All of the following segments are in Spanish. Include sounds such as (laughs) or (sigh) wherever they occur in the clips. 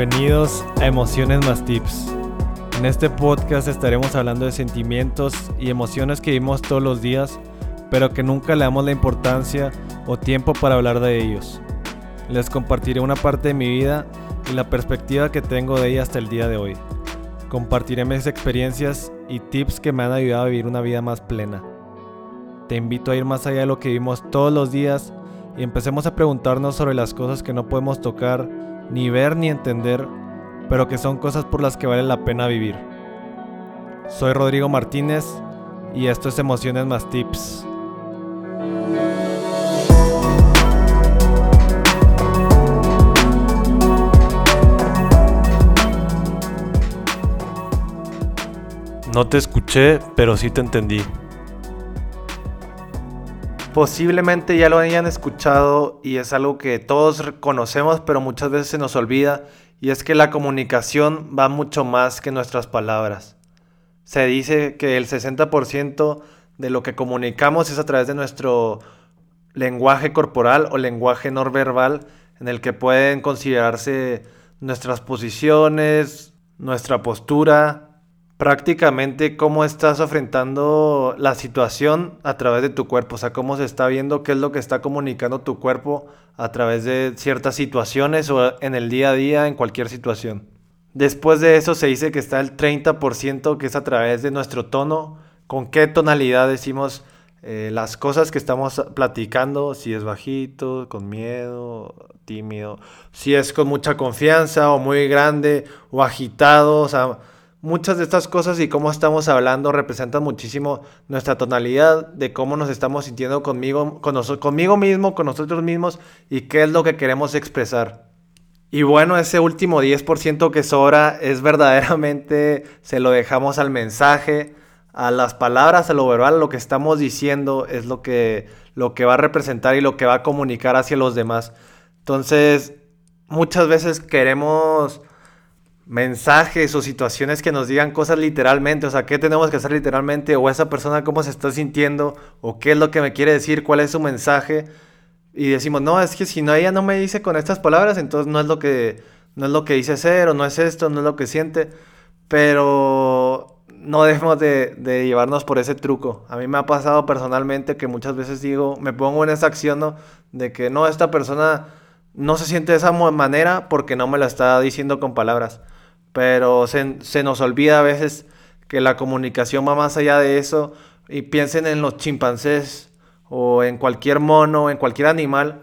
Bienvenidos a Emociones más Tips. En este podcast estaremos hablando de sentimientos y emociones que vivimos todos los días, pero que nunca le damos la importancia o tiempo para hablar de ellos. Les compartiré una parte de mi vida y la perspectiva que tengo de ella hasta el día de hoy. Compartiré mis experiencias y tips que me han ayudado a vivir una vida más plena. Te invito a ir más allá de lo que vivimos todos los días y empecemos a preguntarnos sobre las cosas que no podemos tocar, ni ver ni entender, pero que son cosas por las que vale la pena vivir. Soy Rodrigo Martínez y esto es Emociones más Tips. No te escuché, pero sí te entendí. Posiblemente ya lo hayan escuchado y es algo que todos conocemos, pero muchas veces se nos olvida, y es que la comunicación va mucho más que nuestras palabras. Se dice que el 60% de lo que comunicamos es a través de nuestro lenguaje corporal o lenguaje no verbal, en el que pueden considerarse nuestras posiciones, nuestra postura, prácticamente cómo estás enfrentando la situación a través de tu cuerpo, o sea, cómo se está viendo qué es lo que está comunicando tu cuerpo a través de ciertas situaciones o en el día a día, en cualquier situación. Después de eso se dice que está el 30% que es a través de nuestro tono, con qué tonalidad decimos eh, las cosas que estamos platicando, si es bajito, con miedo, tímido, si es con mucha confianza o muy grande o agitado, o sea, muchas de estas cosas y cómo estamos hablando representan muchísimo nuestra tonalidad de cómo nos estamos sintiendo conmigo, con conmigo mismo, con nosotros mismos y qué es lo que queremos expresar. Y bueno, ese último 10% que sobra es verdaderamente, se lo dejamos al mensaje, a las palabras, a lo verbal, lo que estamos diciendo es lo que, lo que va a representar y lo que va a comunicar hacia los demás. Entonces, muchas veces queremos mensajes o situaciones que nos digan cosas literalmente, o sea, qué tenemos que hacer literalmente, o esa persona cómo se está sintiendo, o qué es lo que me quiere decir, cuál es su mensaje, y decimos, no, es que si no ella no me dice con estas palabras, entonces no es lo que, no es lo que dice ser, o no es esto, no es lo que siente, pero no debemos de, de llevarnos por ese truco. A mí me ha pasado personalmente que muchas veces digo, me pongo en esa acción, ¿no? De que no, esta persona no se siente de esa manera porque no me la está diciendo con palabras pero se, nos olvida a veces que la comunicación va más allá de eso y piensen en los chimpancés o en cualquier mono, en cualquier animal,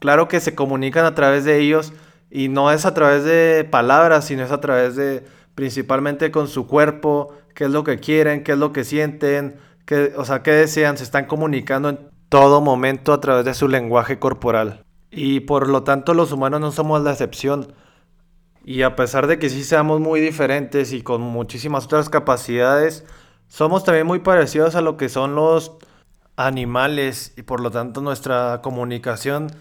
claro que se comunican a través de ellos y no es a través de palabras, sino es a través de principalmente con su cuerpo, qué es lo que quieren, qué es lo que sienten, qué, o sea, qué desean, se están comunicando en todo momento a través de su lenguaje corporal. Y por lo tanto los humanos no somos la excepción. Y a pesar de que sí seamos muy diferentes y con muchísimas otras capacidades, somos también muy parecidos a lo que son los animales y por lo tanto nuestra comunicación,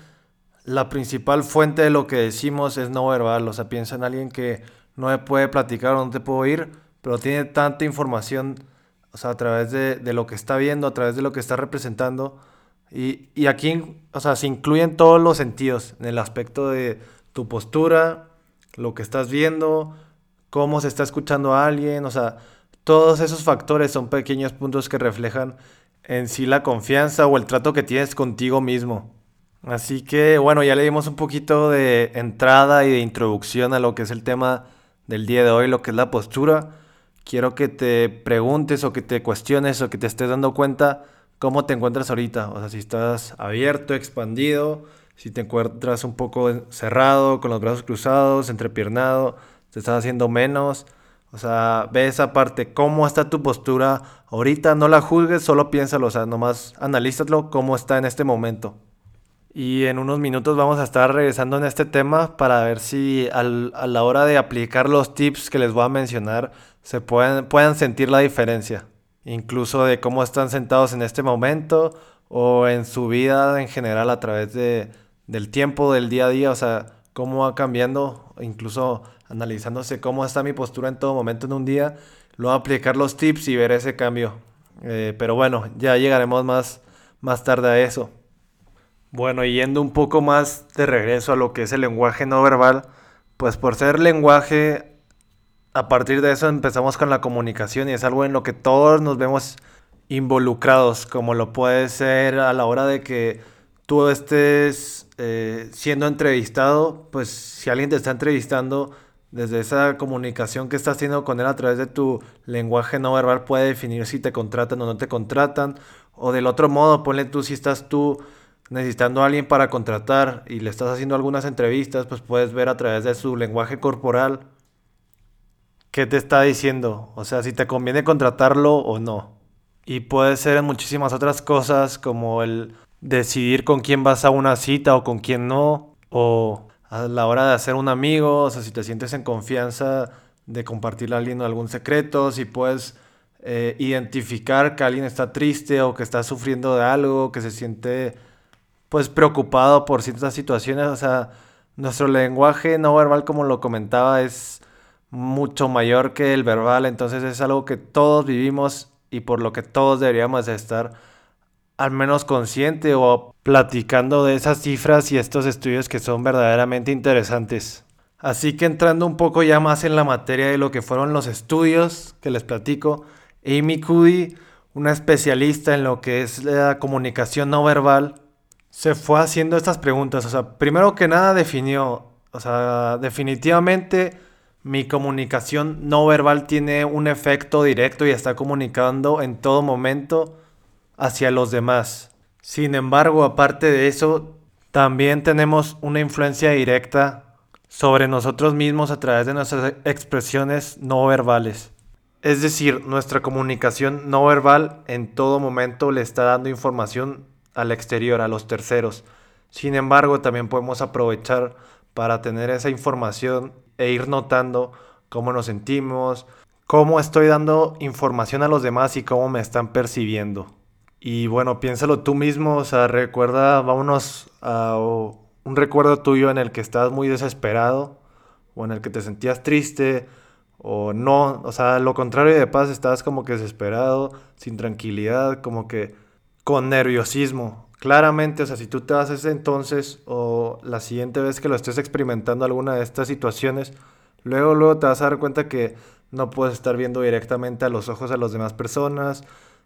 la principal fuente de lo que decimos es no verbal. O sea, piensa en alguien que no me puede platicar o no te puedo oír, pero tiene tanta información, o sea, a través de, de lo que está viendo, a través de lo que está representando. Y, y aquí, o sea, se incluyen todos los sentidos, en el aspecto de tu postura, lo que estás viendo, cómo se está escuchando a alguien, o sea, todos esos factores son pequeños puntos que reflejan en sí la confianza o el trato que tienes contigo mismo. Así que bueno, ya le dimos un poquito de entrada y de introducción a lo que es el tema del día de hoy, lo que es la postura. Quiero que te preguntes o que te cuestiones o que te estés dando cuenta cómo te encuentras ahorita. O sea, si estás abierto, expandido, si te encuentras un poco cerrado, con los brazos cruzados, entrepiernado, te estás haciendo menos. O sea, ve esa parte, cómo está tu postura ahorita, no la juzgues, solo piénsalo, o sea, nomás analízalo cómo está en este momento. Y en unos minutos vamos a estar regresando en este tema para ver si a la hora de aplicar los tips que les voy a mencionar se pueden, puedan sentir la diferencia. Incluso de cómo están sentados en este momento o en su vida en general a través de, del tiempo, del día a día, o sea, cómo va cambiando, incluso analizándose cómo está mi postura en todo momento en un día, luego aplicar los tips y ver ese cambio. Eh, pero bueno, ya llegaremos más, más tarde a eso. Bueno, yendo un poco más de regreso a lo que es el lenguaje no verbal, Pues por ser lenguaje, a partir de eso empezamos con la comunicación y es algo en lo que todos nos vemos involucrados, como lo puede ser a la hora de que tú estés eh, siendo entrevistado, pues si alguien te está entrevistando, desde esa comunicación que estás teniendo con él a través de tu lenguaje no verbal puede definir si te contratan o no te contratan. O del otro modo, ponle tú si estás tú necesitando a alguien para contratar y le estás haciendo algunas entrevistas, pues puedes ver a través de su lenguaje corporal qué te está diciendo. O sea, si te conviene contratarlo o no. Y puede ser en muchísimas otras cosas como el decidir con quién vas a una cita o con quién no. O a la hora de hacer un amigo, o sea, si te sientes en confianza de compartirle a alguien algún secreto, si puedes eh, identificar que alguien está triste o que está sufriendo de algo, que se siente pues preocupado por ciertas situaciones, o sea, nuestro lenguaje no verbal, como lo comentaba, es mucho mayor que el verbal, entonces es algo que todos vivimos y por lo que todos deberíamos estar al menos consciente o platicando de esas cifras y estos estudios que son verdaderamente interesantes. Así que entrando un poco ya más en la materia de lo que fueron los estudios que les platico, Amy Cuddy, una especialista en lo que es la comunicación no verbal, se fue haciendo estas preguntas. O sea, primero que nada definió, o sea, definitivamente mi comunicación no verbal tiene un efecto directo y está comunicando en todo momento hacia los demás. Sin embargo, aparte de eso, también tenemos una influencia directa sobre nosotros mismos a través de nuestras expresiones no verbales. Es decir, nuestra comunicación no verbal en todo momento le está dando información al exterior, a los terceros. Sin embargo, también podemos aprovechar para tener esa información e ir notando cómo nos sentimos, cómo estoy dando información a los demás y cómo me están percibiendo. Y bueno, piénsalo tú mismo, o sea, recuerda, vámonos a un recuerdo tuyo en el que estabas muy desesperado o en el que te sentías triste o no, o sea, lo contrario de paz, estabas como que desesperado, sin tranquilidad, como que con nerviosismo. Claramente, o sea, si tú te vas ese entonces o la siguiente vez que lo estés experimentando alguna de estas situaciones, luego luego te vas a dar cuenta que no puedes estar viendo directamente a los ojos a las demás personas,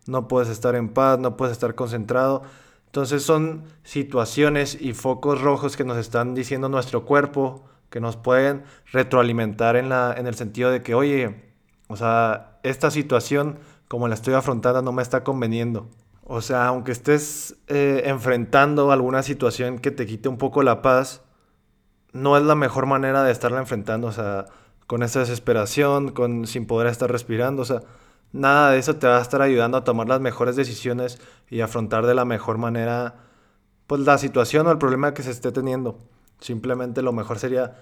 no puedes estar en paz, no puedes estar concentrado. Entonces son situaciones y focos rojos que nos están diciendo nuestro cuerpo, que nos pueden retroalimentar en, la, en el sentido de que, oye, o sea, esta situación como la estoy afrontando no me está conveniendo. O sea, aunque estés eh, enfrentando alguna situación que te quite un poco la paz, no es la mejor manera de estarla enfrentando, o sea, con esa desesperación, con, sin poder estar respirando, o sea, nada de eso te va a estar ayudando a tomar las mejores decisiones y afrontar de la mejor manera pues la situación o el problema que se esté teniendo. Simplemente lo mejor sería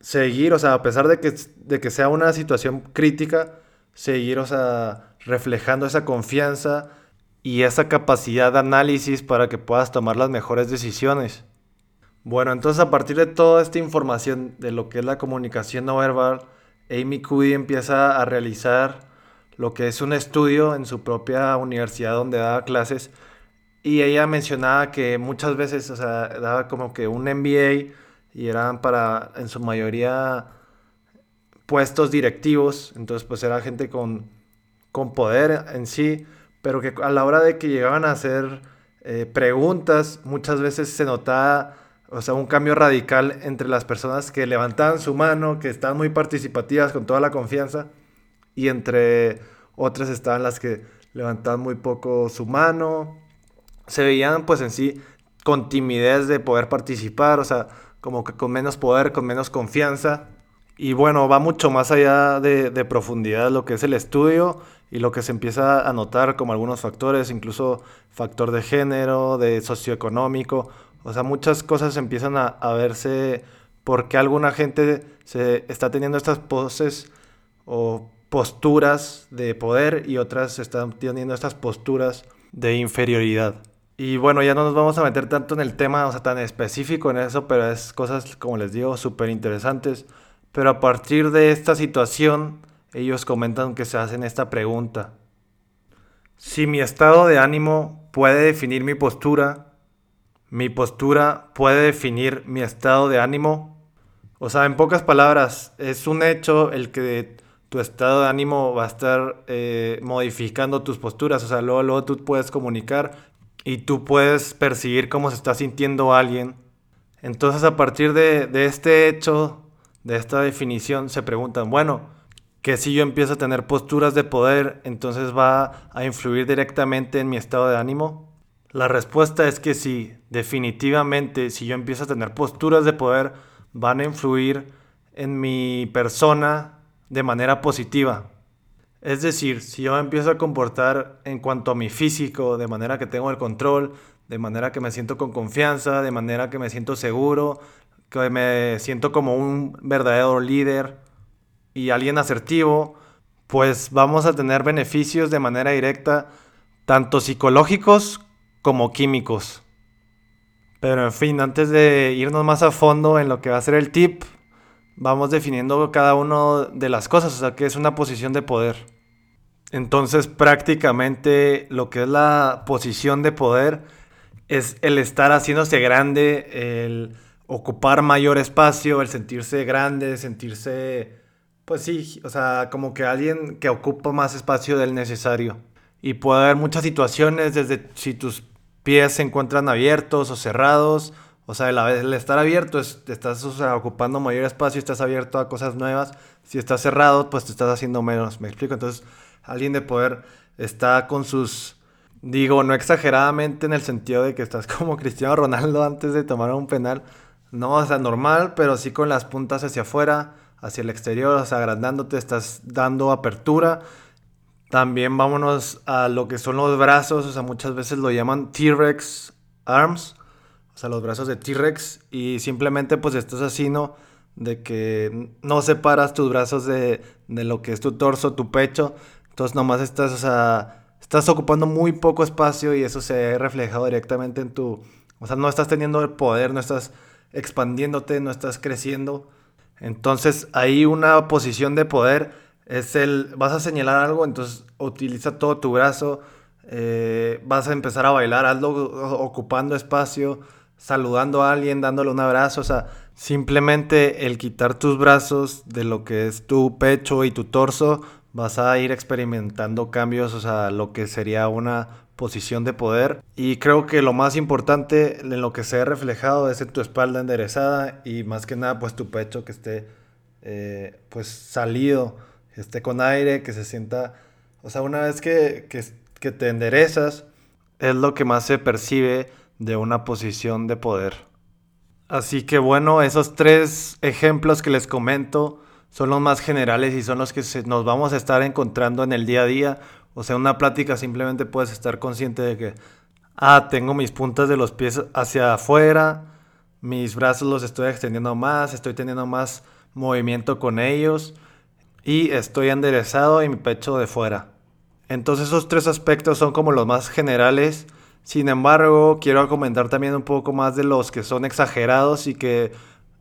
seguir, o sea, a pesar de que, de que sea una situación crítica, seguir, o sea, reflejando esa confianza y esa capacidad de análisis para que puedas tomar las mejores decisiones. Bueno, entonces a partir de toda esta información de lo que es la comunicación no verbal, Amy Cuddy empieza a realizar lo que es un estudio en su propia universidad donde daba clases. Y ella mencionaba que muchas veces, o sea, daba como que un MBA y eran para, en su mayoría, puestos directivos. Entonces, pues era gente con, con poder en sí, pero que a la hora de que llegaban a hacer eh, preguntas, muchas veces se notaba, o sea, un cambio radical entre las personas que levantaban su mano, que estaban muy participativas con toda la confianza y entre otras estaban las que levantaban muy poco su mano. Se veían pues en sí con timidez de poder participar, o sea, como que con menos poder, con menos confianza. Y bueno, va mucho más allá de, de profundidad lo que es el estudio y lo que se empieza a notar como algunos factores, incluso factor de género, de socioeconómico. O sea, muchas cosas empiezan a, a verse porque alguna gente se está teniendo estas poses o posturas de poder y otras están teniendo estas posturas de inferioridad. Y bueno, ya no nos vamos a meter tanto en el tema, o sea, tan específico en eso, pero es cosas, como les digo, súper interesantes. Pero a partir de esta situación, ellos comentan que se hacen esta pregunta. Si mi estado de ánimo puede definir mi postura, mi postura puede definir mi estado de ánimo. O sea, en pocas palabras, es un hecho el que tu estado de ánimo va a estar eh, modificando tus posturas. O sea, luego, luego tú puedes comunicar y tú puedes percibir cómo se está sintiendo alguien. Entonces, a partir de, de este hecho, de esta definición, se preguntan, bueno, que si yo empiezo a tener posturas de poder, entonces va a influir directamente en mi estado de ánimo. La respuesta es que sí, definitivamente, si yo empiezo a tener posturas de poder, van a influir en mi persona de manera positiva. Es decir, si yo empiezo a comportar en cuanto a mi físico, de manera que tengo el control, de manera que me siento con confianza, de manera que me siento seguro, que me siento como un verdadero líder y alguien asertivo, pues vamos a tener beneficios de manera directa, tanto psicológicos como químicos. Pero en fin, antes de irnos más a fondo en lo que va a ser el tip, vamos definiendo cada una de las cosas, o sea, que es una posición de poder. Entonces, prácticamente lo que es la posición de poder es el estar haciéndose grande, el ocupar mayor espacio, el sentirse grande, sentirse, pues sí, o sea, como que alguien que ocupa más espacio del necesario. Y puede haber muchas situaciones, desde si tus pies se encuentran abiertos o cerrados. O sea, el, estar abierto es, estás ocupando mayor espacio, estás abierto a cosas nuevas. Si estás cerrado, pues te estás haciendo menos. ¿Me explico? Entonces, alguien de poder está con sus... Digo, no exageradamente en el sentido de que estás (laughs) como Cristiano Ronaldo antes de tomar un penal. No, o sea, normal, pero sí con las puntas hacia afuera, hacia el exterior, o sea, agrandándote, estás dando apertura también vámonos a lo que son los brazos, o sea, muchas veces lo llaman T-Rex arms, o sea, los brazos de T-Rex, y simplemente pues estás así, ¿no? De que no separas tus brazos de, de lo que es tu torso, tu pecho, entonces nomás estás, o sea, estás ocupando muy poco espacio y eso se ha reflejado directamente en tu, o sea, no estás teniendo el poder, no estás expandiéndote, no estás creciendo. Entonces, hay una posición de poder es el, vas a señalar algo, entonces utiliza todo tu brazo, eh, vas a empezar a bailar, hazlo ocupando espacio, saludando a alguien, dándole un abrazo, o sea, simplemente el quitar tus brazos de lo que es tu pecho y tu torso, vas a ir experimentando cambios, o sea, lo que sería una posición de poder. Y creo que lo más importante en lo que se ha reflejado es en tu espalda enderezada y más que nada pues tu pecho que esté eh, pues salido esté con aire, que se sienta, o sea, una vez que, que, te enderezas, es lo que más se percibe de una posición de poder. Así que bueno, esos tres ejemplos que les comento son los más generales y son los que nos vamos a estar encontrando en el día a día. O sea, una plática simplemente puedes estar consciente de que, ah, tengo mis puntas de los pies hacia afuera, mis brazos los estoy extendiendo más, estoy teniendo más movimiento con ellos y estoy enderezado y mi pecho de fuera. Entonces esos tres aspectos son como los más generales. Sin embargo, quiero comentar también un poco más de los que son exagerados y que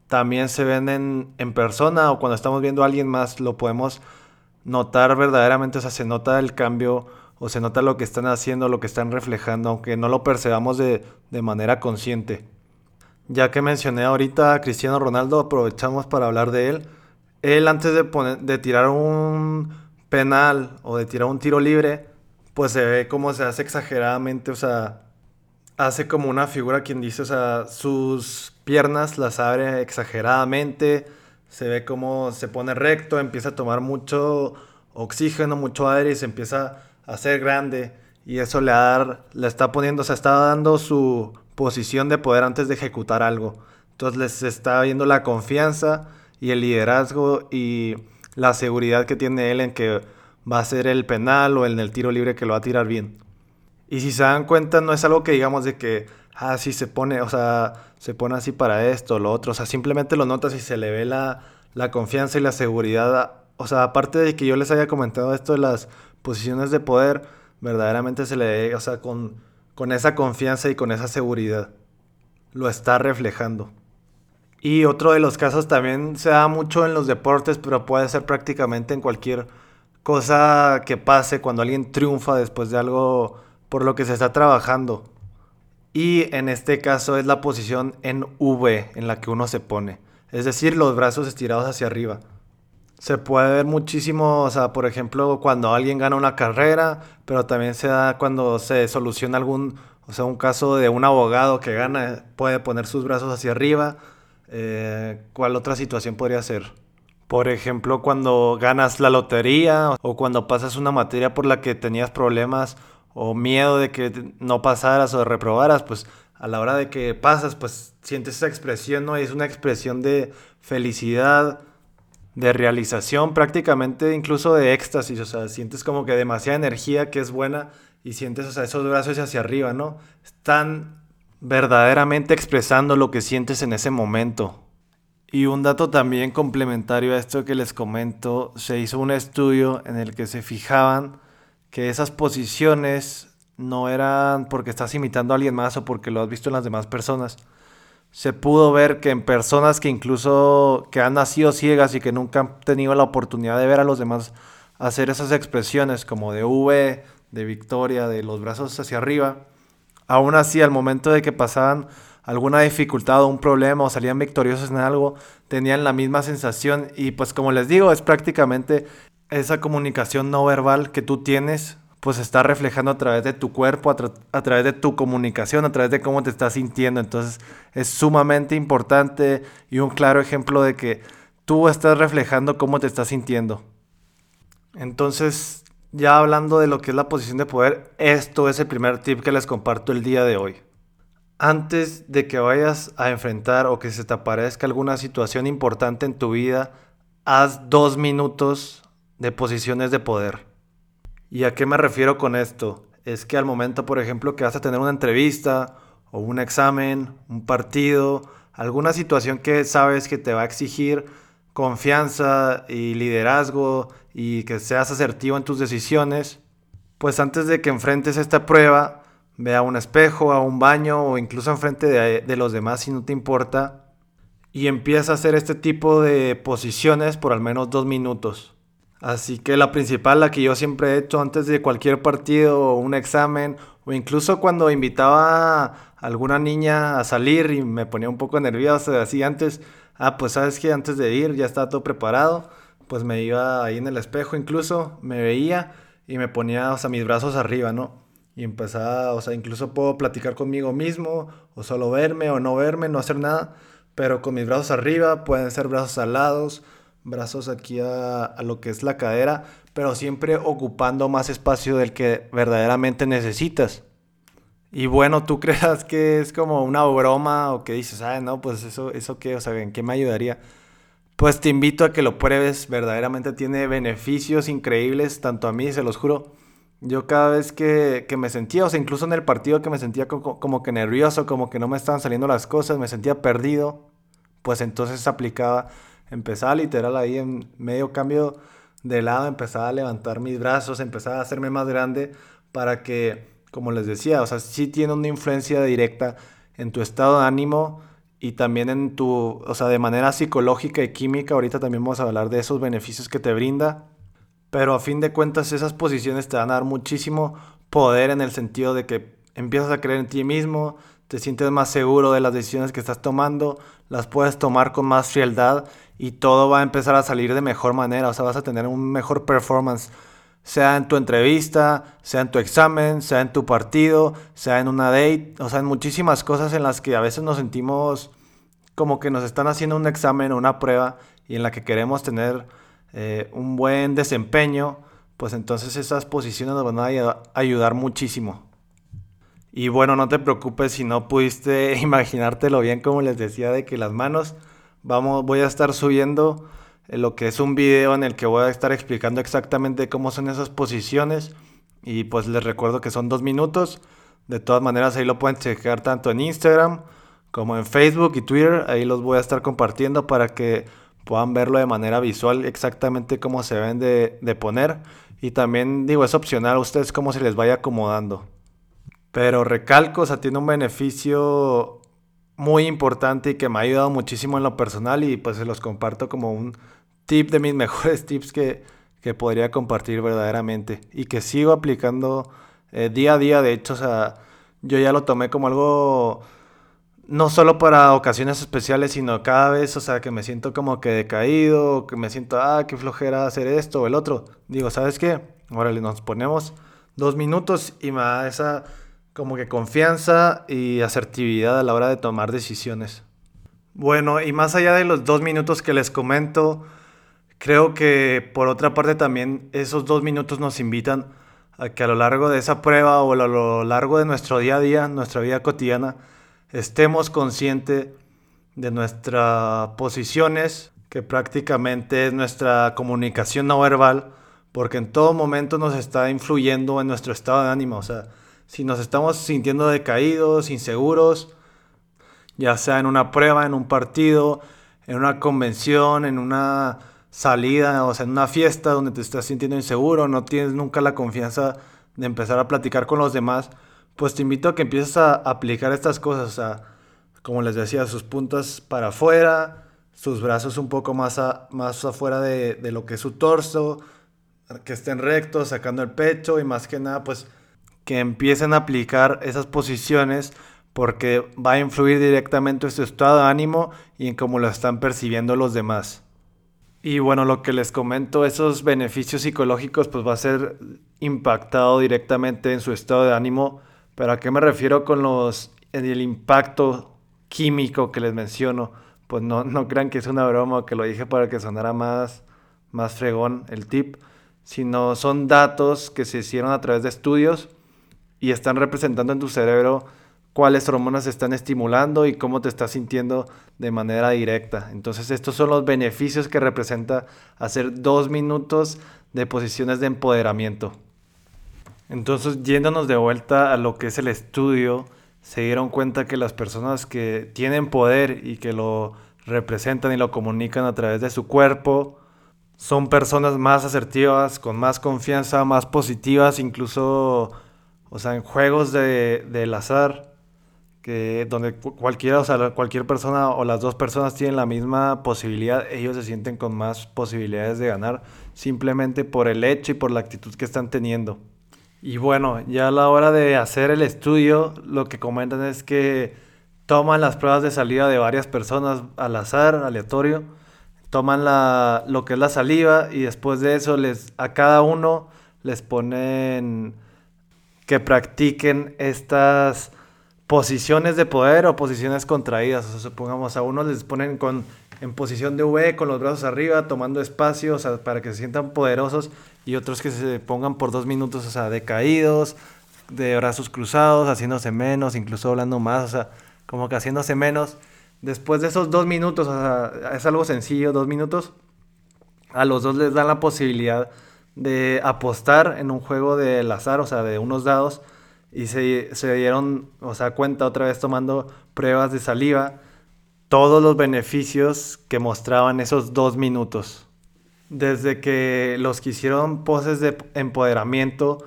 también se ven en, persona o cuando estamos viendo a alguien más lo podemos notar verdaderamente, o sea, se nota el cambio o se nota lo que están haciendo, lo que están reflejando, aunque no lo percibamos de, de manera consciente. Ya que mencioné ahorita a Cristiano Ronaldo, aprovechamos para hablar de él él antes de, de tirar un penal o de tirar un tiro libre, pues se ve como se hace exageradamente, o sea, hace como una figura quien dice, o sea, sus piernas las abre exageradamente, se ve como se pone recto, empieza a tomar mucho oxígeno, mucho aire y se empieza a hacer grande y eso le, le está poniendo, o sea, está dando su posición de poder antes de ejecutar algo. Entonces les está viendo la confianza y el liderazgo y la seguridad que tiene él en que va a ser el penal o en el tiro libre que lo va a tirar bien. Y si se dan cuenta, no es algo que digamos de que, ah, sí se pone, o sea, se pone así para esto, lo otro. O sea, simplemente lo notas y se le ve la, la confianza y la seguridad. O sea, aparte de que yo les haya comentado esto de las posiciones de poder, verdaderamente se le ve, o sea, con, con esa confianza y con esa seguridad. Lo está reflejando. Y otro de los casos también se da mucho en los deportes, pero puede ser prácticamente en cualquier cosa que pase cuando alguien triunfa después de algo por lo que se está trabajando. Y en este caso es la posición en V en la que uno se pone. es decir, los brazos estirados hacia arriba. Se puede ver muchísimo, o sea, por ejemplo, cuando alguien gana una carrera, pero también se da cuando se soluciona algún, o sea, un caso de un abogado que gana, puede poner sus brazos hacia arriba. Eh, ¿Cuál otra situación podría ser? Por ejemplo, cuando ganas la lotería o cuando pasas una materia por la que tenías problemas o miedo de que no pasaras o reprobaras, pues a la hora de que pasas, pues sientes esa expresión, ¿no? Es una expresión de felicidad, de realización, prácticamente incluso de éxtasis, o sea, sientes como que demasiada energía que es buena y sientes, o sea, esos brazos hacia arriba, ¿no? Están verdaderamente expresando lo que sientes en ese momento. Y un dato también complementario a esto que les comento, se hizo un estudio en el que se fijaban que esas posiciones no eran porque estás imitando a alguien más o porque lo has visto en las demás personas, se pudo ver que en personas que incluso que han nacido ciegas y que nunca han tenido la oportunidad de ver a los demás hacer esas expresiones como de V, de victoria, de los brazos hacia arriba, aún así al momento de que pasaban alguna dificultad o un problema o salían victoriosos en algo, tenían la misma sensación y pues como les digo, es prácticamente esa comunicación no verbal que tú tienes pues está reflejando a través de tu cuerpo, a, través de tu comunicación, a través de cómo te estás sintiendo. Entonces es sumamente importante y un claro ejemplo de que tú estás reflejando cómo te estás sintiendo. Entonces, ya hablando de lo que es la posición de poder, esto es el primer tip que les comparto el día de hoy. Antes de que vayas a enfrentar o que se te aparezca alguna situación importante en tu vida, haz dos minutos de posiciones de poder. ¿Y a qué me refiero con esto? Es que al momento, por ejemplo, que vas a tener una entrevista o un examen, un partido, alguna situación que sabes que te va a exigir confianza y liderazgo y que seas asertivo en tus decisiones, pues antes de que enfrentes esta prueba, ve a un espejo, a un baño o incluso enfrente de, de los demás si no te importa y empieza a hacer este tipo de posiciones por al menos dos minutos. Así que la principal, la que yo siempre he hecho antes de cualquier partido o un examen, o incluso cuando invitaba a alguna niña a salir y me ponía un poco nervioso, así antes, ah, pues sabes que antes de ir ya estaba todo preparado, pues me iba ahí en el espejo incluso, me veía y me ponía, o sea, mis brazos arriba, ¿no? Y empezaba, o sea, incluso puedo platicar conmigo mismo, o solo verme o no verme, no hacer nada, pero con mis brazos arriba, pueden ser brazos al lados brazos aquí a, lo que es la cadera, pero siempre ocupando más espacio del que verdaderamente necesitas. Y bueno, tú (laughs) creas que es como una broma o que dices, ah, no, pues eso, eso qué, o sea, ¿en qué me ayudaría? Pues te invito a que lo pruebes, verdaderamente tiene beneficios increíbles, tanto a mí, se los juro. Yo cada vez que, me sentía, o sea, incluso en el partido que me sentía como, como, que nervioso, como que no me estaban saliendo las cosas, me sentía perdido, pues entonces aplicaba empezaba literal ahí en medio cambio de lado, empezaba a levantar mis brazos, empezaba a hacerme más grande para que, como les decía, o sea, sí tiene una influencia directa en tu estado de ánimo y también en tu, o sea, de manera psicológica y química, ahorita también vamos a hablar de esos beneficios que te brinda, pero a fin de cuentas esas posiciones te van a dar muchísimo poder en el sentido de que empiezas a creer en ti mismo, te sientes más seguro de las decisiones que estás tomando, las puedes tomar con más frialdad y todo va a empezar a salir de mejor manera, o sea, vas a tener un mejor performance, sea en tu entrevista, sea en tu examen, sea en tu partido, sea en una date, o sea, en muchísimas cosas en las que a veces nos sentimos como que nos están haciendo un examen o una prueba y en la que queremos tener eh, un buen desempeño, pues entonces esas posiciones nos van a ayudar muchísimo. Y bueno, no te preocupes si no pudiste (laughs) imaginártelo bien, como les decía, de que las manos Vamos, voy a estar subiendo eh, lo que es un video en el que voy a estar explicando exactamente cómo son esas posiciones. Y pues les recuerdo que son dos minutos. De todas maneras, ahí lo pueden checar tanto en Instagram como en Facebook y Twitter. Ahí los voy a estar compartiendo para que puedan verlo de manera visual exactamente cómo se ven de, de poner. Y también digo, es opcional a ustedes cómo se les vaya acomodando. Pero recalco, o sea, tiene un beneficio muy importante y que me ha ayudado muchísimo en lo personal y pues se los comparto como un tip de mis (laughs) mejores tips que, que podría compartir verdaderamente y que sigo aplicando eh, día a día. De hecho, o sea, yo ya lo tomé como algo no solo para ocasiones especiales, sino cada vez, o sea, que me siento como que decaído, que me siento, ah, qué flojera hacer esto o el otro. Digo, ¿sabes qué? Órale, nos ponemos dos minutos y me da esa como que confianza y asertividad a la hora de tomar decisiones. Bueno, y más allá de los dos minutos que les comento, creo que por otra parte también esos dos minutos nos invitan a que a lo largo de esa prueba o a lo largo de nuestro día a día, nuestra vida cotidiana, estemos conscientes de nuestras posiciones, que prácticamente es nuestra comunicación no verbal, porque en todo momento nos está influyendo en nuestro estado de ánimo. O sea, si nos estamos sintiendo decaídos, inseguros, ya sea en una prueba, en un partido, en una convención, en una salida, o sea, en una fiesta donde te estás sintiendo inseguro, no tienes nunca la confianza de empezar a platicar con los demás, pues te invito a que empieces a aplicar estas cosas, o sea, como les decía, sus puntas para afuera, sus brazos un poco más, más afuera de, de lo que es su torso, que estén rectos, sacando el pecho y más que nada, pues que empiecen a aplicar esas posiciones porque va a influir directamente en su estado de ánimo y en cómo lo están percibiendo los demás. Y bueno, lo que les comento, esos beneficios psicológicos, pues va a ser impactado directamente en su estado de ánimo pero ¿a qué me refiero con los el impacto químico que les menciono? Pues no, no crean que es una broma que lo dije para que sonara más, más fregón el tip, sino son datos que se hicieron a través de estudios y están representando en tu cerebro cuáles hormonas están estimulando y cómo te estás sintiendo de manera directa. Entonces estos son los beneficios que representa hacer dos minutos de posiciones de empoderamiento. Entonces, yéndonos de vuelta a lo que es el estudio, se dieron cuenta que las personas que tienen poder y que lo representan y lo comunican a través de su cuerpo, son personas más asertivas, con más confianza, más positivas, incluso, o sea, en juegos de, del azar, que donde cualquiera, o sea, cualquier persona o las dos personas tienen la misma posibilidad, ellos se sienten con más posibilidades de ganar, simplemente por el hecho y por la actitud que están teniendo. Y bueno, ya a la hora de hacer el estudio, lo que comentan es que toman las pruebas de salida de varias personas al azar, aleatorio, toman la, lo que es la saliva y después de eso les, a cada uno les ponen que practiquen estas posiciones de poder o posiciones contraídas. O supongamos a uno les ponen con, en posición de V con los brazos arriba, tomando espacio, o sea, para que se sientan poderosos y otros que se pongan por dos minutos, o sea, decaídos, de brazos cruzados, haciéndose menos, incluso hablando más, o sea, como que haciéndose menos. Después de esos dos minutos, o sea, es algo sencillo, dos minutos, a los dos les dan la posibilidad de apostar en un juego del azar, o sea, de unos dados, y se, se dieron, o sea, cuenta otra vez tomando pruebas de saliva, todos los beneficios que mostraban esos dos minutos desde que los que hicieron poses de empoderamiento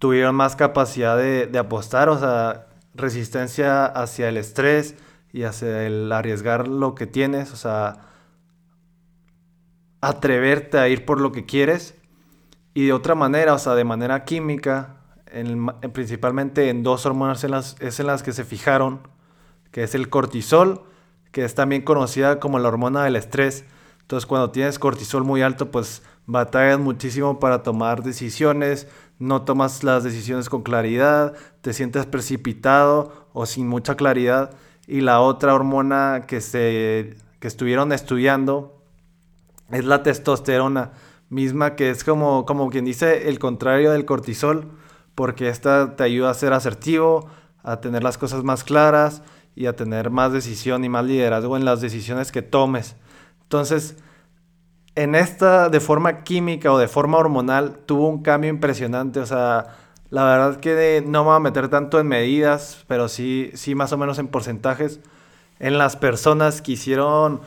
tuvieron más capacidad de, apostar, o sea, resistencia hacia el estrés y hacia el arriesgar lo que tienes, o sea, atreverte a ir por lo que quieres. Y de otra manera, o sea, de manera química, principalmente en dos hormonas en es en las que se fijaron, que es el cortisol, que es también conocida como la hormona del estrés, entonces cuando tienes cortisol muy alto, pues batallas muchísimo para tomar decisiones, no tomas las decisiones con claridad, te sientes precipitado o sin mucha claridad. Y la otra hormona que, se, que estuvieron estudiando es la testosterona, misma que es como, como quien dice el contrario del cortisol, porque esta te ayuda a ser asertivo, a tener las cosas más claras y a tener más decisión y más liderazgo en las decisiones que tomes. Entonces, en esta, de forma química o de forma hormonal, tuvo un cambio impresionante. O sea, la verdad que no me voy a meter tanto en medidas, pero sí, sí más o menos en porcentajes. En las personas que hicieron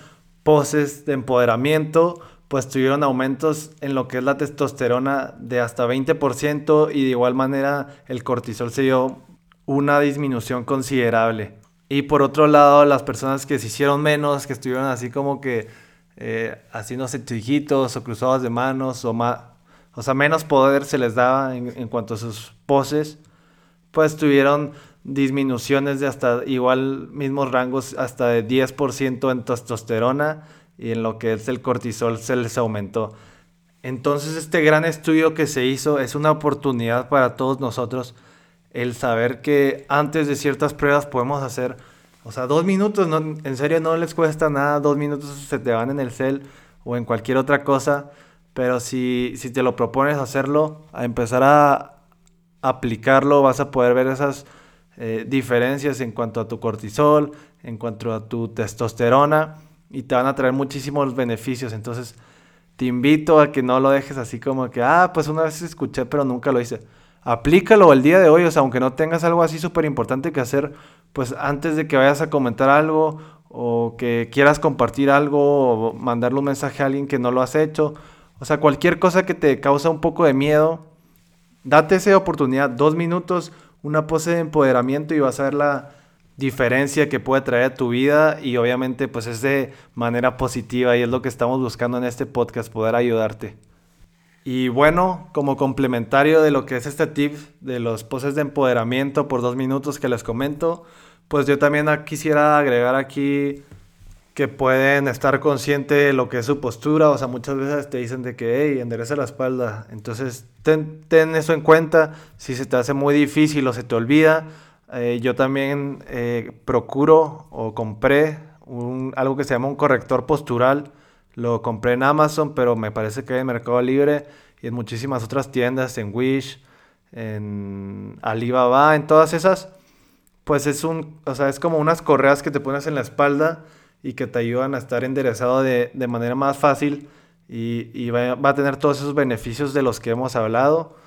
poses de empoderamiento, pues tuvieron aumentos en lo que es la testosterona de hasta 20% y de igual manera el cortisol se dio una disminución considerable. Y por otro lado, las personas que se hicieron menos, que estuvieron así como que eh, haciéndose chiquitos o cruzados de manos o más, o sea, menos poder se les daba en, cuanto a sus poses, pues tuvieron disminuciones de hasta igual mismos rangos, hasta de 10% en testosterona y en lo que es el cortisol se les aumentó. Entonces este gran estudio que se hizo es una oportunidad para todos nosotros el saber que antes de ciertas pruebas podemos hacer, o sea, dos minutos, no, en serio no les cuesta nada, dos minutos se te van en el cel o en cualquier otra cosa, pero si, si te lo propones hacerlo, a empezar a aplicarlo, vas a poder ver esas eh, diferencias en cuanto a tu cortisol, en cuanto a tu testosterona y te van a traer muchísimos beneficios. Entonces, te invito a que no lo dejes así como que, ah, pues una vez escuché, pero nunca lo hice. Aplícalo el día de hoy, o sea, aunque no tengas algo así súper importante que hacer, pues antes de que vayas a comentar algo o que quieras compartir algo o mandarle un mensaje a alguien que no lo has hecho, o sea, cualquier cosa que te causa un poco de miedo, date esa oportunidad, dos minutos, una pose de empoderamiento y vas a ver la diferencia que puede traer a tu vida y obviamente pues es de manera positiva y es lo que estamos buscando en este podcast, poder ayudarte. Y bueno, como complementario de lo que es este tip de los poses de empoderamiento por dos minutos que les comento, pues yo también quisiera agregar aquí que pueden estar conscientes de lo que es su postura, o sea, muchas veces te dicen de que, hey, endereza la espalda, entonces ten, ten eso en cuenta, si se te hace muy difícil o se te olvida, eh, yo también eh, procuro o compré algo que se llama un corrector postural. Lo compré en Amazon, pero me parece que en Mercado Libre y en muchísimas otras tiendas, en Wish, en Alibaba, en todas esas. Pues es un, o sea, es como unas correas que te pones en la espalda y que te ayudan a estar enderezado de, de manera más fácil y, y va, va, a tener todos esos beneficios de los que hemos hablado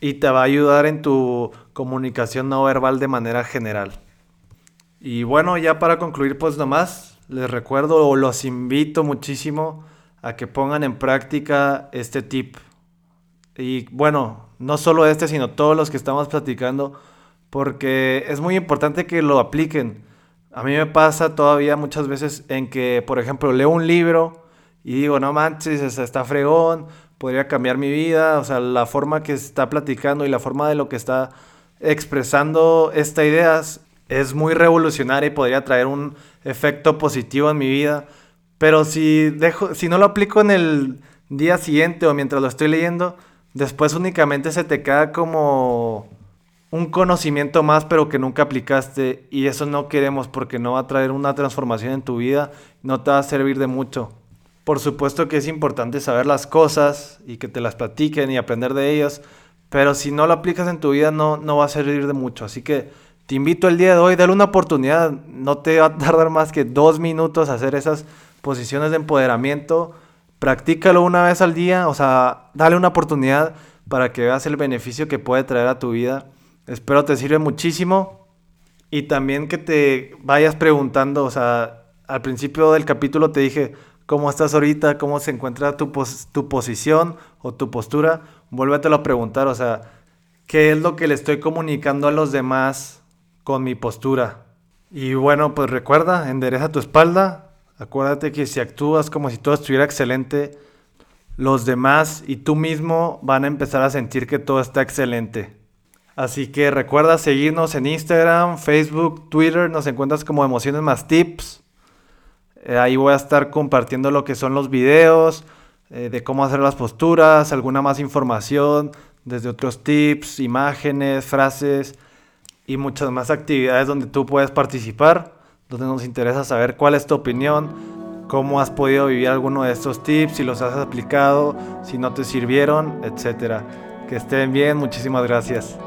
y te va a ayudar en tu comunicación no verbal de manera general. Y bueno, ya para concluir, pues nomás les recuerdo o los invito muchísimo a que pongan en práctica este tip. Y bueno, no solo este, sino todos los que estamos platicando, porque es muy importante que lo apliquen. A mí me pasa todavía muchas veces en que, por ejemplo, leo un libro y digo, no manches, está fregón, podría cambiar mi vida, o sea, la forma que está platicando y la forma de lo que está expresando estas ideas es muy revolucionaria y podría traer un efecto positivo en mi vida. Pero si, dejo, si no lo aplico en el día siguiente o mientras lo estoy leyendo, después únicamente se te queda como un conocimiento más pero que nunca aplicaste y eso no queremos porque no va a traer una transformación en tu vida, no te va a servir de mucho. Por supuesto que es importante saber las cosas y que te las platiquen y aprender de ellas, pero si no lo aplicas en tu vida no, no va a servir de mucho. Así que te invito el día de hoy, dale una oportunidad, no te va a tardar más que dos minutos hacer esas posiciones de empoderamiento, practícalo una vez al día, o sea, dale una oportunidad para que veas el beneficio que puede traer a tu vida. Espero te sirve muchísimo y también que te vayas preguntando, o sea, al principio del capítulo te dije, cómo estás ahorita, cómo se encuentra tu, tu posición o tu postura, vuélvetelo a preguntar, o sea, ¿qué es lo que le estoy comunicando a los demás con mi postura? Y bueno, pues recuerda, endereza tu espalda, acuérdate que si actúas como si todo estuviera excelente, los demás y tú mismo van a empezar a sentir que todo está excelente. Así que recuerda seguirnos en Instagram, Facebook, Twitter, nos encuentras como Emociones Más Tips. Eh, ahí voy a estar compartiendo lo que son los videos, eh, de cómo hacer las posturas, alguna más información, desde otros tips, imágenes, frases y muchas más actividades donde tú puedes participar, donde nos interesa saber cuál es tu opinión, cómo has podido vivir alguno de estos tips, si los has aplicado, si no te sirvieron, etc. Que estén bien, muchísimas gracias.